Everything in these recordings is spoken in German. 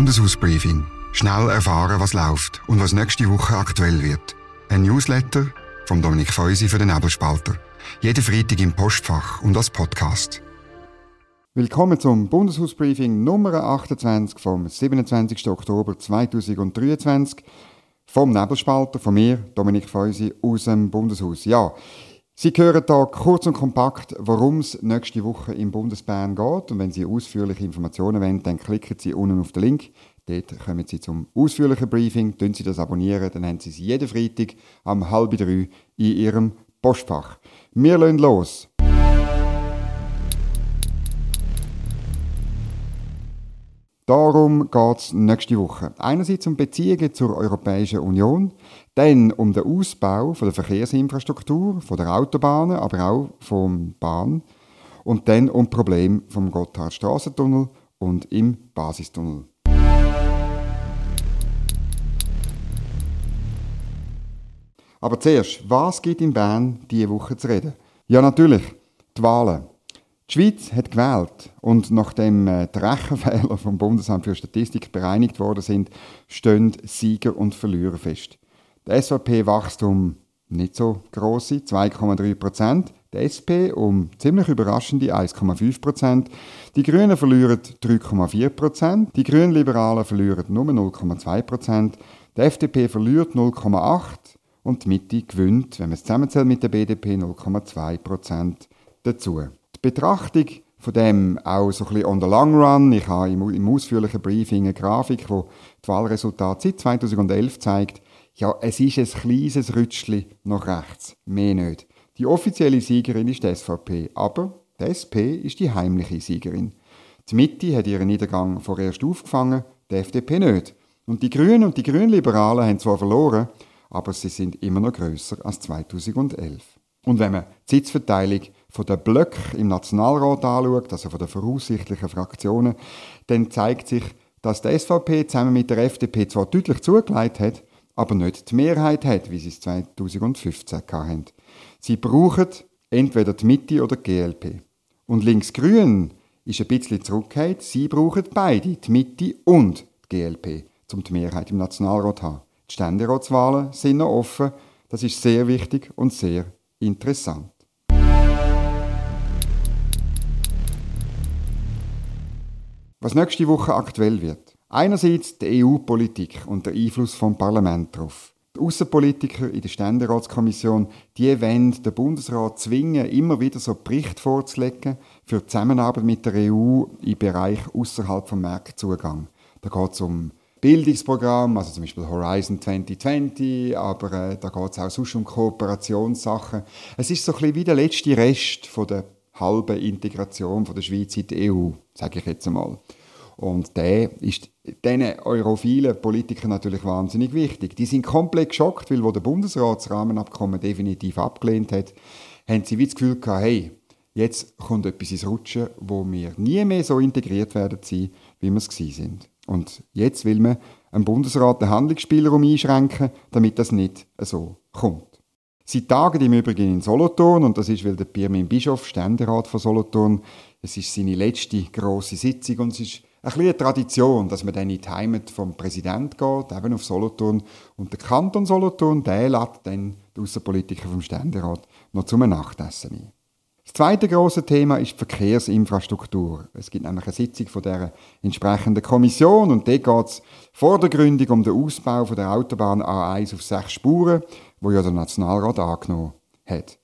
Bundeshausbriefing. Schnell erfahren, was läuft und was nächste Woche aktuell wird. Ein Newsletter vom Dominik Feusi für den Nebelspalter. Jeden Freitag im Postfach und als Podcast. Willkommen zum Bundeshausbriefing Nummer 28 vom 27. Oktober 2023 vom Nebelspalter, von mir, Dominik Feusi, aus dem Bundeshaus. Ja, Sie hören hier kurz und kompakt, worum es nächste Woche im Bundesbern geht. Und wenn Sie ausführliche Informationen wollen, dann klicken Sie unten auf den Link. Dort kommen Sie zum ausführlichen Briefing, tun Sie das abonnieren, dann haben Sie es jeden Freitag um halb drei in Ihrem Postfach. Wir legen los. Darum geht es nächste Woche. Einerseits um Beziehungen zur Europäischen Union, dann um den Ausbau von der Verkehrsinfrastruktur, von der Autobahnen, aber auch vom Bahn und dann um Probleme vom Gotthardstraßentunnel und im Basistunnel. Aber zuerst, was gibt in Bern diese Woche zu reden? Ja, natürlich, die Wahlen. Die Schweiz hat gewählt. Und nachdem äh, die Rechenfehler vom Bundesamt für Statistik bereinigt worden sind, stehen Sieger und Verlierer fest. Die SVP-Wachstum nicht so grosse 2,3 Prozent, die SP um ziemlich überraschende 1,5 Prozent, die Grünen verlieren 3,4 Prozent, die Grünliberalen verlieren nur 0,2 Prozent, die FDP verliert 0,8% und die Mitte gewinnt, wenn man es zusammenzählt mit der BDP, 0,2 Prozent dazu. Betrachtung von dem auch so ein bisschen on the long run. Ich habe im, im ausführlichen Briefing eine Grafik, die die Wahlresultate seit 2011 zeigt. Ja, es ist ein kleines Rütschli nach rechts, mehr nicht. Die offizielle Siegerin ist die SVP, aber die SP ist die heimliche Siegerin. Die Mitte hat ihren Niedergang vorerst aufgefangen, die FDP nicht. Und die Grünen und die Grünliberalen haben zwar verloren, aber sie sind immer noch größer als 2011. Und wenn man die Sitzverteilung von den Blöcken im Nationalrat anschaut, also von den voraussichtlichen Fraktionen, dann zeigt sich, dass die SVP zusammen mit der FDP zwar deutlich zugelegt hat, aber nicht die Mehrheit hat, wie sie es 2015 hatten. Sie brauchen entweder die Mitte oder die GLP. Und links-grün ist ein bisschen zurückgekehrt. Sie brauchen beide, die Mitte und die GLP, um die Mehrheit im Nationalrat zu haben. Die Ständeratswahlen sind noch offen. Das ist sehr wichtig und sehr interessant. Was nächste Woche aktuell wird. Einerseits die EU-Politik und der Einfluss vom Parlament darauf. Die Außenpolitiker in der Ständeratskommission, die wollen den Bundesrat zwingen, immer wieder so Bericht vorzulegen für die Zusammenarbeit mit der EU im Bereich außerhalb vom Marktzugang. Da geht es um Bildungsprogramm, also zum Beispiel Horizon 2020, aber äh, da geht es auch sonst um Kooperationssachen. Es ist so ein bisschen wie der letzte Rest von der halben Integration von der Schweiz in die EU, sage ich jetzt einmal. Und der ist diesen europhilen Politikern natürlich wahnsinnig wichtig. Die sind komplett geschockt, weil wo der Bundesrat das Rahmenabkommen definitiv abgelehnt hat, haben sie wie das Gefühl gehabt, hey, jetzt kommt etwas ins Rutschen, wo wir nie mehr so integriert werden sein, wie wir es sind. Und jetzt will man einem Bundesrat den Handlungsspielraum einschränken, damit das nicht so kommt. Sie tagen im Übrigen in Solothurn und das ist, weil der Pirmin Bischof, Ständerat von Solothurn, es ist seine letzte große Sitzung und es ist ein eine Tradition, dass man dann in die Heimat vom Präsident geht, eben auf Solothurn. Und der Kanton Solothurn, der lädt dann die Außenpolitiker vom Ständerat noch zum Nachtessen ein. Das zweite große Thema ist die Verkehrsinfrastruktur. Es gibt nämlich eine Sitzung von der entsprechenden Kommission und dort geht es vordergründig um den Ausbau von der Autobahn A1 auf sechs Spuren, wo ja der Nationalrat angenommen hat.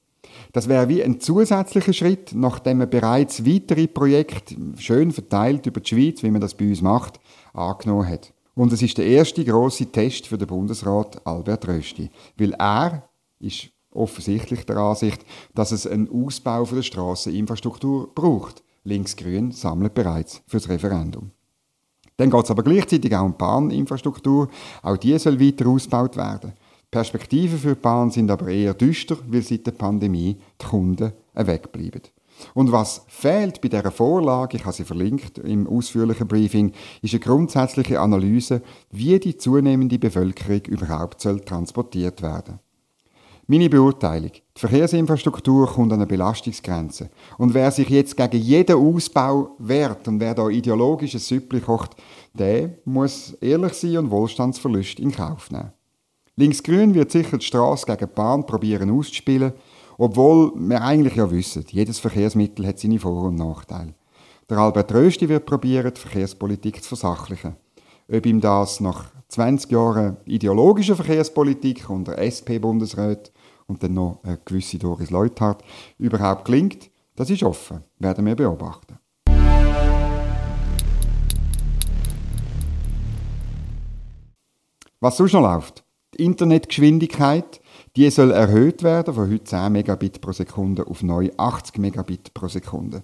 Das wäre wie ein zusätzlicher Schritt, nachdem man bereits weitere Projekte schön verteilt über die Schweiz, wie man das bei uns macht, angenommen hat. Und es ist der erste große Test für den Bundesrat Albert Rösti, weil er ist offensichtlich der Ansicht, dass es einen Ausbau der Strasseninfrastruktur braucht. Linksgrün sammelt bereits fürs Referendum. Dann geht es aber gleichzeitig auch um die Bahninfrastruktur. Auch die soll weiter ausgebaut werden. Perspektiven für die Bahn sind aber eher düster, weil seit der Pandemie die Kunden wegbleiben. Und was fehlt bei dieser Vorlage, ich habe sie verlinkt im ausführlichen Briefing, ist eine grundsätzliche Analyse, wie die zunehmende Bevölkerung überhaupt soll transportiert werden Meine Beurteilung. Die Verkehrsinfrastruktur kommt an eine Belastungsgrenze. Und wer sich jetzt gegen jeden Ausbau wehrt und wer da ideologisches Süppli kocht, der muss ehrlich sein und Wohlstandsverlust in Kauf nehmen. Linksgrün wird sicher die Straße gegen die Bahn probieren auszuspielen, obwohl wir eigentlich ja wissen, jedes Verkehrsmittel hat seine Vor- und Nachteile. Der Albert Rösti wird probieren, die Verkehrspolitik zu versachlichen. Ob ihm das nach 20 Jahren ideologischer Verkehrspolitik unter SP-Bundesrat und dann noch eine gewisse Doris Leuthard überhaupt klingt, das ist offen, werden wir beobachten. Was sonst noch läuft? Die Internetgeschwindigkeit, die soll erhöht werden von heute 10 Megabit pro Sekunde auf neu 80 Megabit pro Sekunde.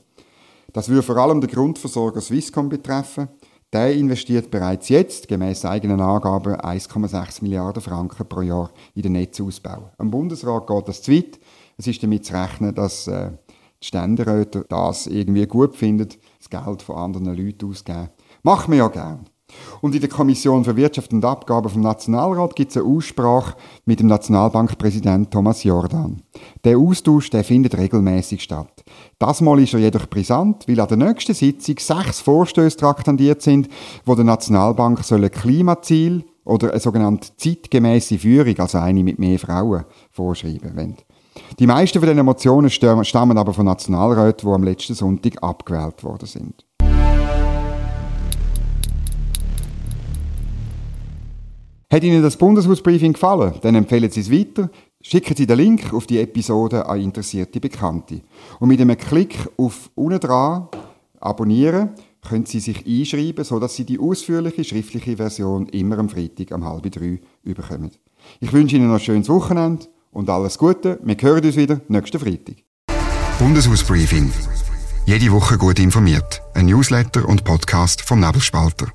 Das würde vor allem den Grundversorger Swisscom betreffen. Der investiert bereits jetzt, gemäß eigenen Angaben, 1,6 Milliarden Franken pro Jahr in den Netzausbau. Am Bundesrat geht das zu weit. Es ist damit zu rechnen, dass äh, die Ständeräte das irgendwie gut finden, das Geld von anderen Leuten auszugeben. Machen wir ja gern. Und in der Kommission für Wirtschaft und Abgaben vom Nationalrat gibt es eine Aussprache mit dem Nationalbankpräsident Thomas Jordan. Der Austausch der findet regelmäßig statt. Das Mal ist er jedoch brisant, weil an der nächsten Sitzung sechs Vorstöße traktandiert sind, wo der Nationalbank soll ein Klimaziel oder eine sogenannte zeitgemäße Führung, also eine mit mehr Frauen, vorschreiben wollen. Die meisten von diesen Motionen stammen aber von Nationalräten, die am letzten Sonntag abgewählt worden sind. Hat Ihnen das Bundeshausbriefing gefallen? Dann empfehlen Sie es weiter. Schicken Sie den Link auf die Episode an interessierte Bekannte. Und mit einem Klick auf unten dran abonnieren können Sie sich einschreiben, sodass Sie die ausführliche schriftliche Version immer am Freitag um halb drei überkommen. Ich wünsche Ihnen noch ein schönes Wochenende und alles Gute. Wir hören uns wieder nächsten Freitag. Bundeshausbriefing. Jede Woche gut informiert. Ein Newsletter und Podcast vom Nebelspalter.